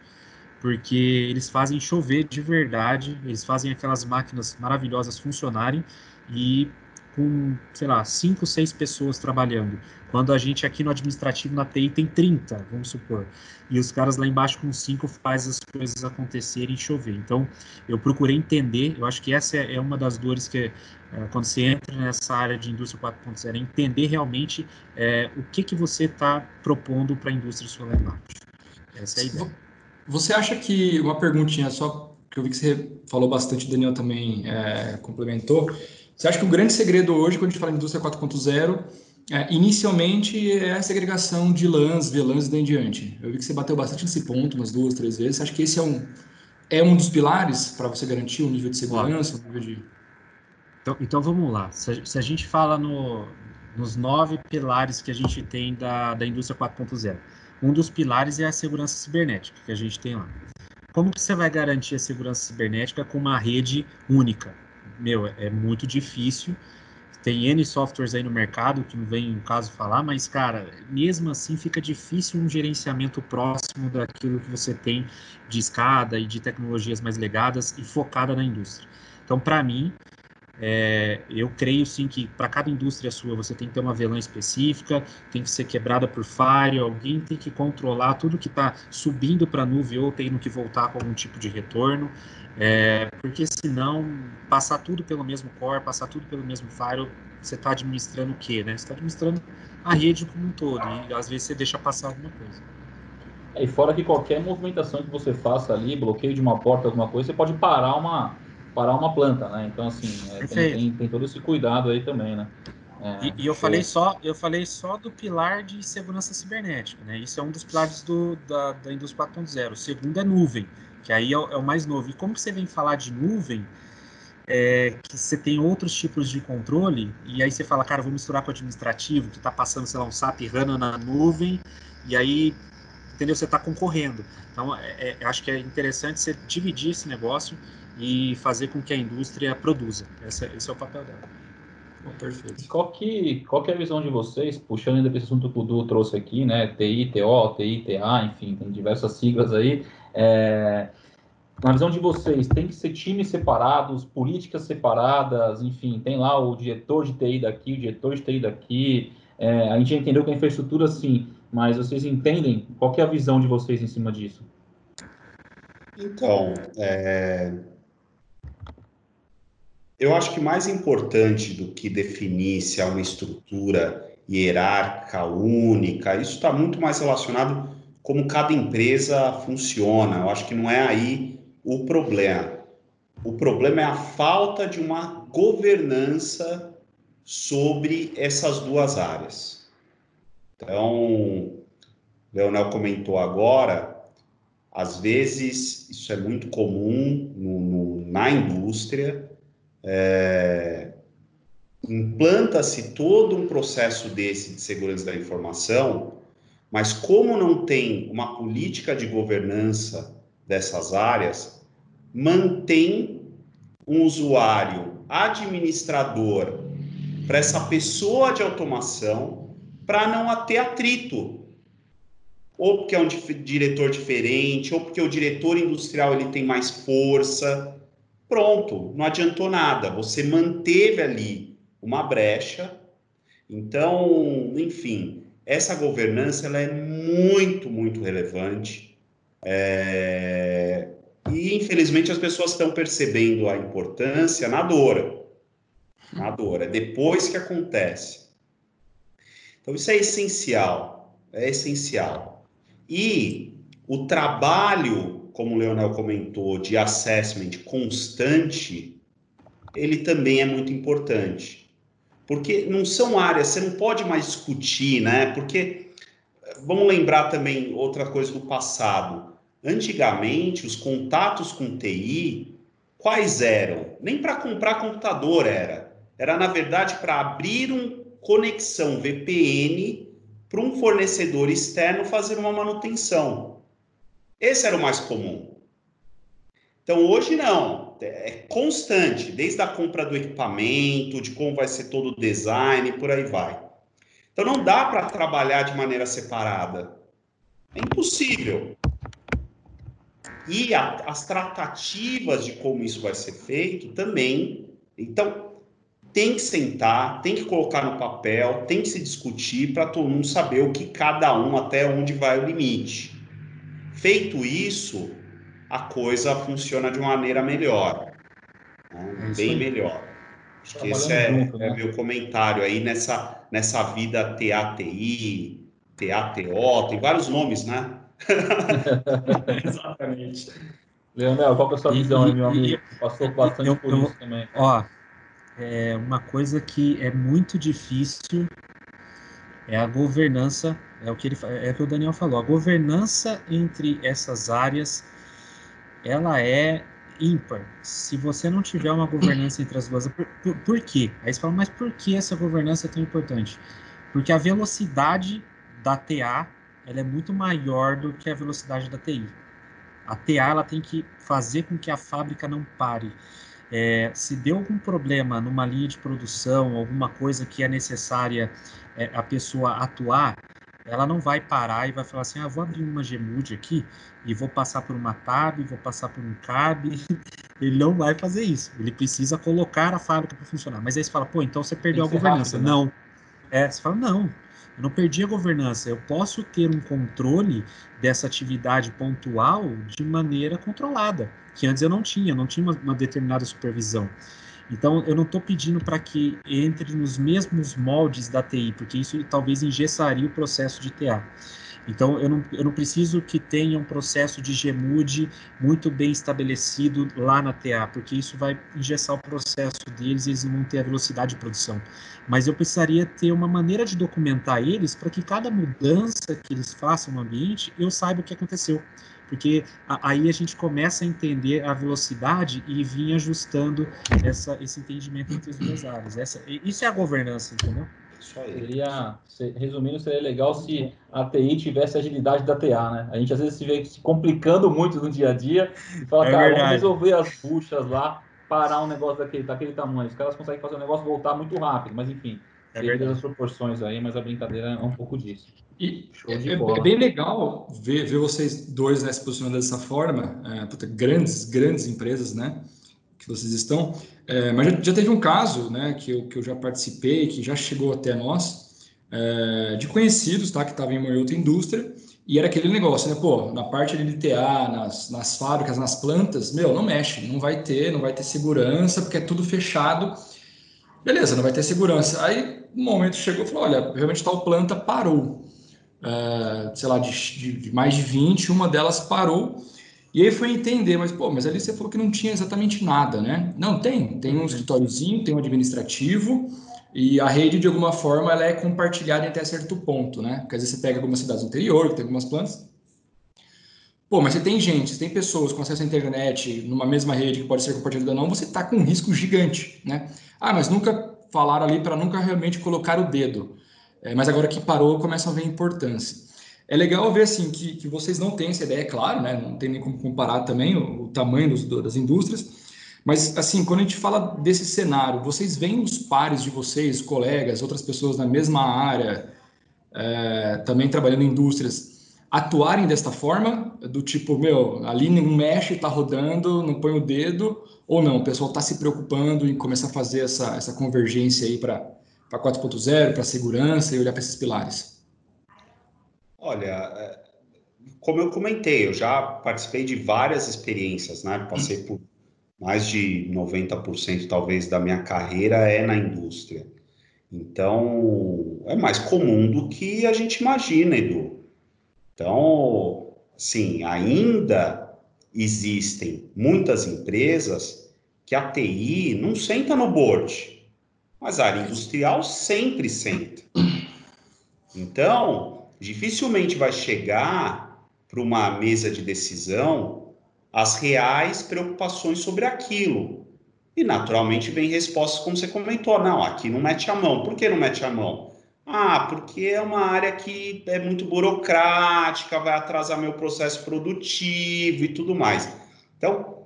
porque eles fazem chover de verdade, eles fazem aquelas máquinas maravilhosas funcionarem e com, sei lá, cinco, seis pessoas trabalhando. Quando a gente aqui no administrativo, na TI, tem 30, vamos supor. E os caras lá embaixo com cinco faz as coisas acontecerem e chover. Então, eu procurei entender, eu acho que essa é uma das dores que, é, quando você entra nessa área de indústria 4.0, é entender realmente é, o que, que você está propondo para a indústria lá embaixo. Essa é a ideia. Você acha que, uma perguntinha só, que eu vi que você falou bastante, o Daniel também é, complementou, você acha que o grande segredo hoje, quando a gente fala em indústria 4.0, é, inicialmente é a segregação de LANs, VLANs e daí em diante. Eu vi que você bateu bastante nesse ponto umas duas, três vezes. Você acha que esse é um, é um dos pilares para você garantir um nível de segurança, um nível de... Então, então vamos lá. Se a, se a gente fala no, nos nove pilares que a gente tem da, da indústria 4.0, um dos pilares é a segurança cibernética que a gente tem lá. Como que você vai garantir a segurança cibernética com uma rede única? Meu, é muito difícil. Tem N softwares aí no mercado, que não vem o caso falar, mas, cara, mesmo assim fica difícil um gerenciamento próximo daquilo que você tem de escada e de tecnologias mais legadas e focada na indústria. Então, para mim, é, eu creio sim que para cada indústria sua você tem que ter uma VLAN específica, tem que ser quebrada por fire, alguém tem que controlar tudo que está subindo para a nuvem ou tendo que voltar com algum tipo de retorno, é, porque senão passar tudo pelo mesmo core, passar tudo pelo mesmo fire, você está administrando o quê? Né? Você está administrando a rede como um todo e às vezes você deixa passar alguma coisa. É, e fora que qualquer movimentação que você faça ali, bloqueio de uma porta, alguma coisa, você pode parar uma parar uma planta, né? Então, assim, é, tem, tem, tem, todo esse cuidado aí também, né? É, e, e, eu falei só, eu falei só do pilar de segurança cibernética, né? Isso é um dos pilares do, da, da indústria 4.0. O segundo é nuvem, que aí é o, é o, mais novo. E como você vem falar de nuvem, é, que você tem outros tipos de controle, e aí você fala, cara, vou misturar com o administrativo, que está passando, sei lá, um SAP HANA na nuvem, e aí, entendeu? Você está concorrendo. Então, é, é, acho que é interessante você dividir esse negócio e fazer com que a indústria produza. Esse, esse é o papel dela. Bom, perfeito. Qual que, qual que é a visão de vocês, puxando ainda esse assunto que o Du trouxe aqui, né? TI, TO, TI, TA, enfim, tem diversas siglas aí. É, na visão de vocês, tem que ser times separados, políticas separadas, enfim, tem lá o diretor de TI daqui, o diretor de TI daqui. É, a gente entendeu que a infraestrutura, sim, mas vocês entendem qual é a visão de vocês em cima disso? Então, é, eu acho que mais importante do que definir se há uma estrutura hierárquica única, isso está muito mais relacionado como cada empresa funciona. Eu acho que não é aí o problema. O problema é a falta de uma governança sobre essas duas áreas. Então, Leonel comentou agora, às vezes isso é muito comum no, no, na indústria, é, implanta-se todo um processo desse de segurança da informação, mas como não tem uma política de governança dessas áreas, mantém um usuário administrador para essa pessoa de automação para não ter atrito. Ou porque é um diretor diferente, ou porque o diretor industrial ele tem mais força. Pronto, não adiantou nada. Você manteve ali uma brecha. Então, enfim, essa governança ela é muito, muito relevante. É... E, infelizmente, as pessoas estão percebendo a importância na dor. Na dor. É depois que acontece. Então, isso é essencial. É essencial. E o trabalho, como o Leonel comentou, de assessment constante, ele também é muito importante. Porque não são áreas, você não pode mais discutir, né? Porque, vamos lembrar também outra coisa do passado. Antigamente, os contatos com TI, quais eram? Nem para comprar computador era. Era, na verdade, para abrir uma conexão VPN para um fornecedor externo fazer uma manutenção. Esse era o mais comum. Então, hoje não. É constante, desde a compra do equipamento, de como vai ser todo o design, por aí vai. Então, não dá para trabalhar de maneira separada. É impossível. E a, as tratativas de como isso vai ser feito também. Então, tem que sentar, tem que colocar no papel, tem que se discutir para todo mundo saber o que cada um, até onde vai o limite. Feito isso, a coisa funciona de uma maneira melhor, né? É bem melhor. Acho que esse é, junto, né? é meu comentário aí nessa, nessa vida TATI, TATO, tem vários nomes, né? [laughs] Exatamente. Leonel, qual que é a sua visão aí, meu amigo? Passou bastante eu, por isso também. Ó, é uma coisa que é muito difícil é a governança, é o que ele é o que o Daniel falou, a governança entre essas áreas, ela é ímpar. Se você não tiver uma governança entre as duas, por, por, por quê? Aí você fala, mas por que essa governança é tão importante? Porque a velocidade da TA ela é muito maior do que a velocidade da TI. A TA ela tem que fazer com que a fábrica não pare. É, se deu algum problema numa linha de produção, alguma coisa que é necessária é, a pessoa atuar, ela não vai parar e vai falar assim, ah, vou abrir uma Gmood aqui e vou passar por uma tab, vou passar por um cab. [laughs] Ele não vai fazer isso. Ele precisa colocar a fábrica para funcionar. Mas aí você fala, pô, então você perdeu a governança. Rápido, né? Não. É, você fala, não. Eu não perdi a governança. Eu posso ter um controle dessa atividade pontual de maneira controlada, que antes eu não tinha, não tinha uma, uma determinada supervisão. Então, eu não estou pedindo para que entre nos mesmos moldes da TI, porque isso talvez engessaria o processo de TA. Então, eu não, eu não preciso que tenha um processo de GMUD muito bem estabelecido lá na TA, porque isso vai engessar o processo deles e eles não vão ter a velocidade de produção. Mas eu precisaria ter uma maneira de documentar eles para que cada mudança que eles façam no ambiente, eu saiba o que aconteceu porque aí a gente começa a entender a velocidade e vir ajustando essa, esse entendimento entre as duas áreas. Essa, isso é a governança, entendeu? Seria, resumindo, seria legal se a TI tivesse a agilidade da TA, né? A gente às vezes se vê se complicando muito no dia a dia e fala, é cara, verdade. vamos resolver as puxas lá, parar um negócio daquele, daquele tamanho. Os caras conseguem fazer o negócio voltar muito rápido, mas enfim, é verdade. as proporções aí, mas a brincadeira é um pouco disso. E é, é, bem legal ver, ver vocês dois né, se posicionando dessa forma, é, puta, grandes, grandes empresas, né? Que vocês estão. É, mas já, já, teve um caso, né, que eu, que eu já participei, que já chegou até nós, é, de conhecidos, tá, que estavam em uma outra indústria, E era aquele negócio, né? Pô, na parte de LTA, nas, nas fábricas, nas plantas, meu, não mexe, não vai ter, não vai ter segurança, porque é tudo fechado. Beleza, não vai ter segurança. Aí, um momento chegou e falou: olha, realmente tal planta parou. Uh, sei lá, de, de, de, mais de 20, uma delas parou. E aí foi entender, mas pô, mas ali você falou que não tinha exatamente nada, né? Não, tem. Tem um escritóriozinho, tem um administrativo, e a rede, de alguma forma, ela é compartilhada até certo ponto, né? Porque às vezes você pega algumas cidades do interior, que tem algumas plantas. Pô, mas você tem gente, você tem pessoas com acesso à internet numa mesma rede que pode ser compartilhada ou não, você está com um risco gigante, né? Ah, mas nunca falaram ali para nunca realmente colocar o dedo. É, mas agora que parou, começam a ver a importância. É legal ver assim que, que vocês não têm essa ideia, é claro, né? Não tem nem como comparar também o, o tamanho dos, das indústrias, mas, assim, quando a gente fala desse cenário, vocês veem os pares de vocês, colegas, outras pessoas na mesma área, é, também trabalhando em indústrias, atuarem desta forma? Do tipo, meu, ali não mexe, está rodando, não põe o dedo, ou não? O pessoal está se preocupando em começar a fazer essa, essa convergência aí para 4.0, para segurança e olhar para esses pilares? Olha, é, como eu comentei, eu já participei de várias experiências, né? Passei por mais de 90% talvez da minha carreira é na indústria. Então, é mais comum do que a gente imagina, Edu. Então, sim, ainda existem muitas empresas que a TI não senta no board, mas a área industrial sempre senta. Então, dificilmente vai chegar para uma mesa de decisão as reais preocupações sobre aquilo. E naturalmente vem respostas como você comentou, não, aqui não mete a mão. Por que não mete a mão? Ah, porque é uma área que é muito burocrática, vai atrasar meu processo produtivo e tudo mais. Então,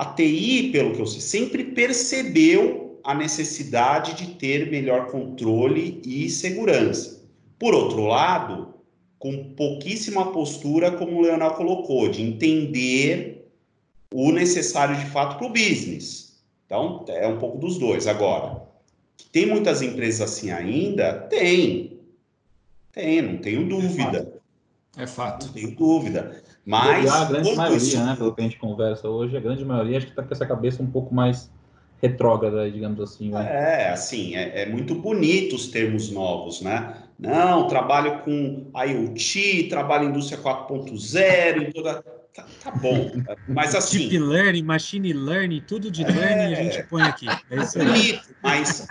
a TI, pelo que eu sei, sempre percebeu a necessidade de ter melhor controle e segurança. Por outro lado, com pouquíssima postura, como o Leonel colocou, de entender o necessário de fato para o business. Então, é um pouco dos dois. Agora, tem muitas empresas assim ainda? Tem. Tem, não tenho dúvida. É fato. É fato. Não tenho dúvida. Mas. A grande maioria, isso... né, pelo que a gente conversa hoje, a grande maioria acho que está com essa cabeça um pouco mais retrógrada, digamos assim. Né? É, assim, é, é, muito bonito os termos novos, né? Não, trabalho com IoT, trabalho em indústria 4.0, toda Tá, tá, bom, [laughs] mas assim. Deep learning, machine learning, tudo de learning a gente põe aqui. É isso aí. Mas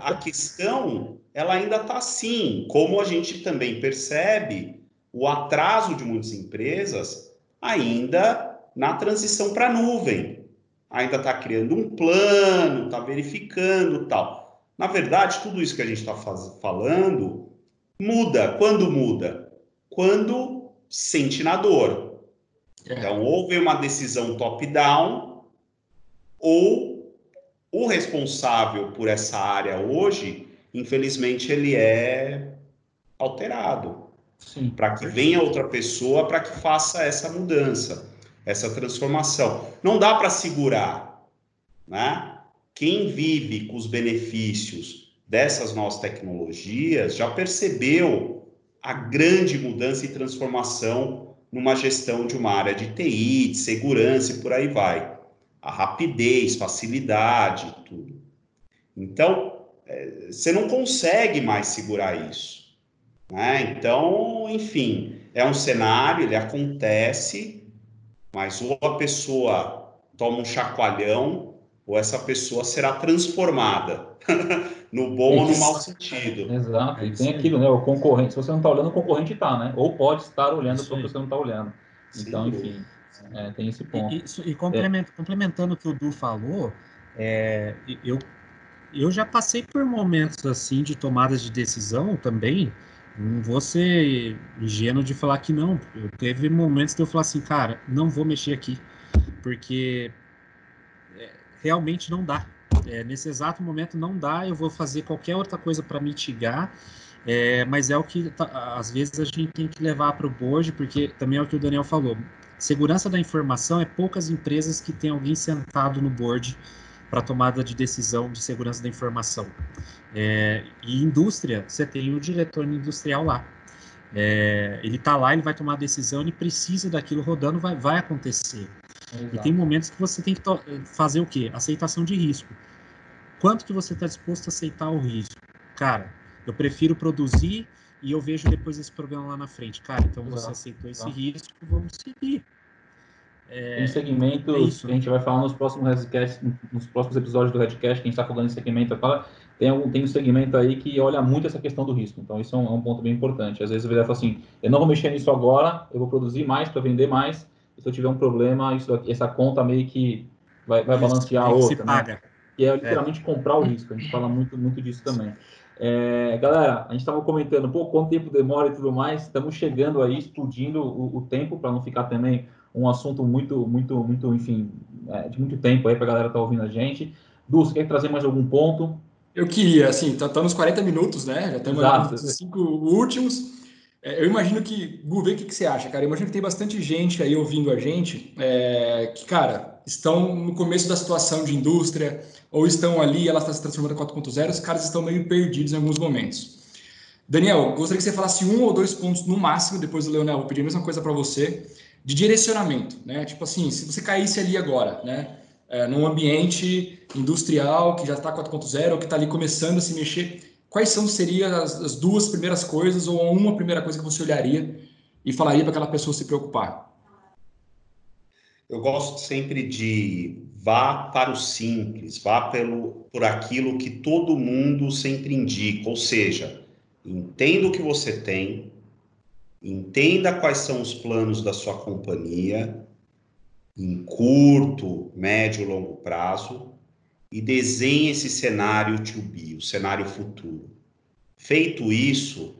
a questão, ela ainda está assim. Como a gente também percebe o atraso de muitas empresas ainda na transição para a nuvem. Ainda está criando um plano, está verificando tal. Na verdade, tudo isso que a gente está falando muda. Quando muda? Quando sente na dor é. Então, houve uma decisão top-down, ou o responsável por essa área hoje, infelizmente, ele é alterado. Para que venha outra pessoa para que faça essa mudança, essa transformação. Não dá para segurar, né? Quem vive com os benefícios dessas novas tecnologias já percebeu a grande mudança e transformação numa gestão de uma área de TI, de segurança e por aí vai. A rapidez, facilidade, tudo. Então, é, você não consegue mais segurar isso. Né? Então, enfim, é um cenário, ele acontece, mas ou a pessoa toma um chacoalhão, ou essa pessoa será transformada. [laughs] no bom ou no mau sentido. Exato. E tem aquilo, né? O concorrente, se você não está olhando, o concorrente está, né? Ou pode estar olhando porque você não está olhando. Então, enfim, é, tem esse ponto. E, e, e complement, é. complementando o que o Du falou, é, eu, eu já passei por momentos assim de tomadas de decisão também. Não vou ser ingênuo de falar que não. Eu teve momentos que eu falar assim, cara, não vou mexer aqui, porque é, realmente não dá é, nesse exato momento não dá, eu vou fazer qualquer outra coisa para mitigar, é, mas é o que tá, às vezes a gente tem que levar para o board, porque também é o que o Daniel falou. Segurança da informação é poucas empresas que tem alguém sentado no board para tomada de decisão de segurança da informação. É, e indústria, você tem o diretor industrial lá. É, ele está lá, ele vai tomar a decisão, ele precisa daquilo rodando, vai, vai acontecer. Exato. E tem momentos que você tem que fazer o quê? Aceitação de risco. Quanto que você está disposto a aceitar o risco? Cara, eu prefiro produzir e eu vejo depois esse problema lá na frente. Cara, então Exato. você aceitou esse Exato. risco, vamos seguir. É, tem segmentos é que a gente vai falar nos próximos Redcast, nos próximos episódios do Redcast, que a gente está falando em segmento, tem um, tem um segmento aí que olha muito essa questão do risco. Então, isso é um, é um ponto bem importante. Às vezes o fala assim, eu não vou mexer nisso agora, eu vou produzir mais para vender mais, e se eu tiver um problema, isso, essa conta meio que vai, vai balancear a outra. Né? E é literalmente é. comprar o risco. A gente fala muito, muito disso também. É, galera, a gente estava comentando, pô, quanto tempo demora e tudo mais. Estamos chegando aí, explodindo o, o tempo para não ficar também um assunto muito, muito, muito, enfim, é, de muito tempo aí para a galera estar tá ouvindo a gente. Du, você quer trazer mais algum ponto? Eu queria, assim, tá, tá nos 40 minutos, né? Já estamos nos cinco últimos. É, eu imagino que, Gu, vê o que, que, você acha, cara. Eu imagino que tem bastante gente aí ouvindo a gente é, que, cara, estão no começo da situação de indústria ou estão ali, ela está se transformando em 4.0, os caras estão meio perdidos em alguns momentos. Daniel, gostaria que você falasse um ou dois pontos no máximo, depois do Leonel, vou pedir a mesma coisa para você de direcionamento, né? Tipo assim, se você caísse ali agora, né? É, num ambiente industrial que já está 4.0 ou que está ali começando a se mexer, quais são seriam as, as, duas primeiras coisas ou uma primeira coisa que você olharia e falaria para aquela pessoa se preocupar? Eu gosto sempre de vá para o simples, vá pelo, por aquilo que todo mundo sempre indica, ou seja, entenda o que você tem, Entenda quais são os planos da sua companhia em curto, médio e longo prazo e desenhe esse cenário to be, o cenário futuro. Feito isso,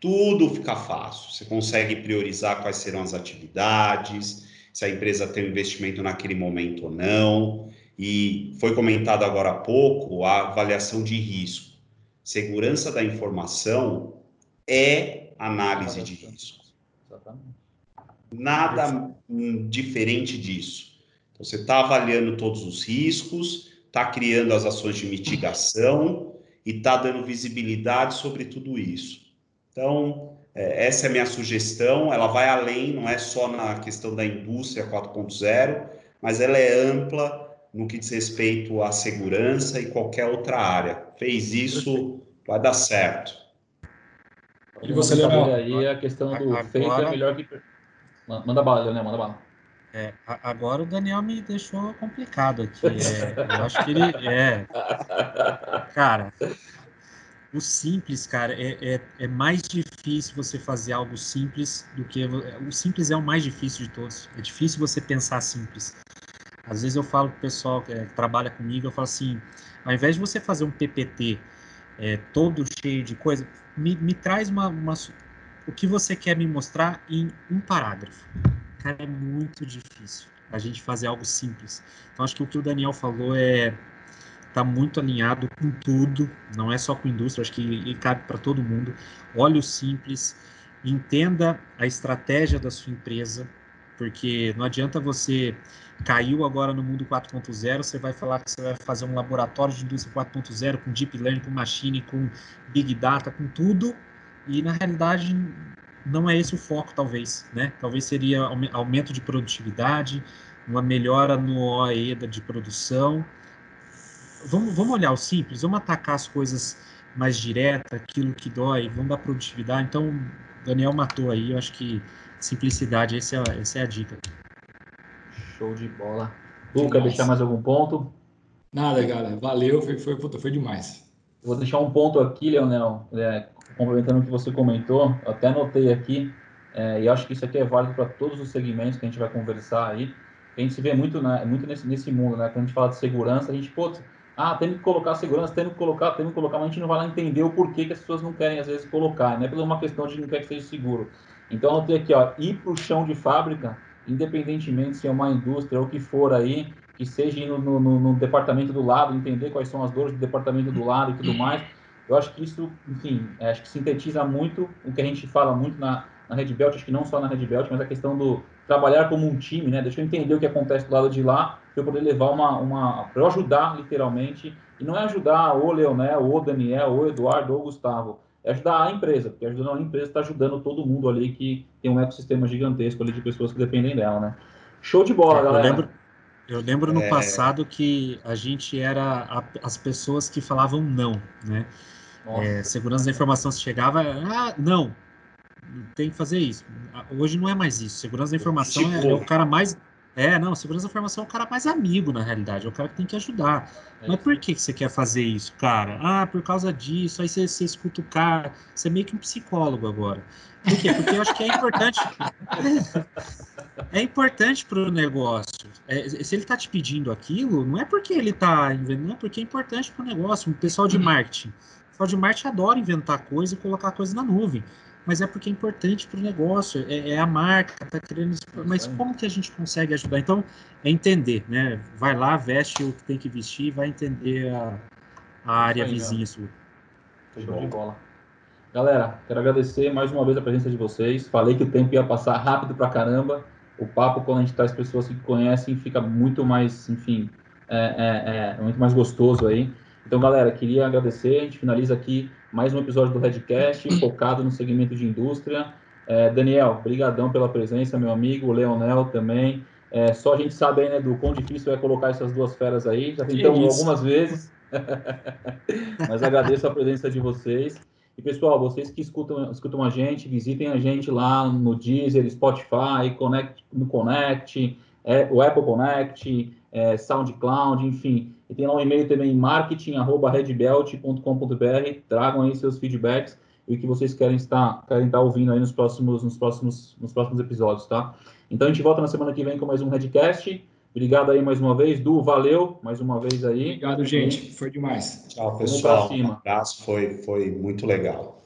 tudo fica fácil. Você consegue priorizar quais serão as atividades, se a empresa tem um investimento naquele momento ou não. E foi comentado agora há pouco a avaliação de risco. Segurança da informação é análise de risco. Nada diferente disso. Então, você está avaliando todos os riscos, está criando as ações de mitigação e está dando visibilidade sobre tudo isso. Então, é, essa é a minha sugestão. Ela vai além, não é só na questão da indústria 4.0, mas ela é ampla no que diz respeito à segurança e qualquer outra área. Fez isso, vai dar certo. E você, Leonel? Aí a questão do agora... feito é melhor que. Manda bala, Leonel, manda bala. É, agora o Daniel me deixou complicado aqui. É, eu acho que ele é. Cara, o simples, cara, é, é, é, mais difícil você fazer algo simples do que. O simples é o mais difícil de todos. É difícil você pensar simples. Às vezes eu falo pro pessoal que, é, que trabalha comigo, eu falo assim: ao invés de você fazer um PPT é, todo cheio de coisa, me, me traz uma, uma, o que você quer me mostrar em um parágrafo. Cara, é muito difícil a gente fazer algo simples. Então, acho que o que o Daniel falou é está muito alinhado com tudo, não é só com a indústria, acho que cabe para todo mundo. Olhe o simples, entenda a estratégia da sua empresa, porque não adianta você caiu agora no mundo 4.0, você vai falar que você vai fazer um laboratório de indústria 4.0 com deep learning, com machine, com big data, com tudo, e na realidade não é esse o foco, talvez, né? Talvez seria aumento de produtividade, uma melhora no OE de produção. Vamos, vamos olhar o simples, vamos atacar as coisas mais diretas, aquilo que dói, vamos dar produtividade. Então, Daniel matou aí, eu acho que simplicidade, essa é, essa é a dica. Show de bola. Tu quer deixar mais algum ponto? Nada, galera. Valeu, foi, foi, foi demais. Vou deixar um ponto aqui, Leonel, é, complementando o que você comentou, eu até anotei aqui, é, e acho que isso aqui é válido para todos os segmentos que a gente vai conversar aí. A gente se vê muito, né, muito nesse, nesse mundo, né? Quando a gente fala de segurança, a gente, pô, ah, tem que colocar segurança, tem que colocar, tem que colocar, mas a gente não vai lá entender o porquê que as pessoas não querem, às vezes, colocar, não é por uma questão de não quer que seja seguro. Então, eu anotei aqui, ó, ir para o chão de fábrica independentemente se é uma indústria ou que for aí, que seja no, no, no, departamento do lado, entender quais são as dores do departamento do lado e tudo mais. Eu acho que isso, enfim, é, acho que sintetiza muito o que a gente fala muito na, na Red Belt, acho que não só na Red Belt, mas a questão do trabalhar como um time, né? Deixa eu entender o que acontece do lado de lá, para eu poder levar uma, uma para eu ajudar literalmente, e não é ajudar o Leonel, ou o Daniel, ou o Eduardo, ou o Gustavo, é ajudar a empresa, porque ajudando a empresa está ajudando todo mundo ali que tem um ecossistema gigantesco ali de pessoas que dependem dela, né? Show de bola, eu galera. Lembro, eu lembro no é... passado que a gente era a, as pessoas que falavam não, né? É, segurança da informação se chegava, ah, não, tem que fazer isso. Hoje não é mais isso. Segurança da informação é, é, o cara mais. É, não, segurança da informação é o cara mais amigo, na realidade. É o cara que tem que ajudar. É Mas por que, que você quer fazer isso, cara? Ah, por causa disso. Aí você, você escuta o cara. Você é meio que um psicólogo agora. Por quê? Porque eu acho que é importante. [laughs] é importante para o negócio. É, se ele está te pedindo aquilo, não é porque ele está não é porque é importante para o negócio. O pessoal de marketing. O pessoal de marketing adora inventar coisa e colocar coisa na nuvem mas é porque é importante para o negócio, é, é, a marca, está querendo. Mas como que a gente consegue ajudar? Então, é entender, né? Vai lá, veste o que tem que vestir, vai entender a, a área aí, vizinha sua. Show de bola. Galera, quero agradecer mais uma vez a presença de vocês. Falei que o tempo ia passar rápido pra caramba. O papo, quando a gente traz pessoas que conhecem, fica muito mais, enfim, é, é, é muito mais gostoso aí. Então, galera, queria agradecer. A gente finaliza aqui mais um episódio do Redcast, [clears throat] focado no segmento de indústria. É, Daniel, brigadão pela presença, meu amigo. O Leonel também. É, só a gente sabe aí, né, do quão difícil é colocar essas duas feras aí. Já tentamos algumas vezes. [laughs] Mas agradeço a presença de vocês. E, pessoal, vocês que escutam, escutam a gente, visitem a gente lá no Deezer, Spotify, Connect, no Connect, é, o Apple Connect, é, SoundCloud, enfim. E tem lá um e-mail também, marketing.redbelt.com.br. Tragam aí seus feedbacks e o que vocês querem estar, querem estar ouvindo aí nos próximos, nos, próximos, nos próximos episódios, tá? Então a gente volta na semana que vem com mais um Redcast. Obrigado aí mais uma vez. Du, valeu mais uma vez aí. Obrigado, gente. Foi demais. Tchau, pessoal. Um abraço, foi, foi muito legal.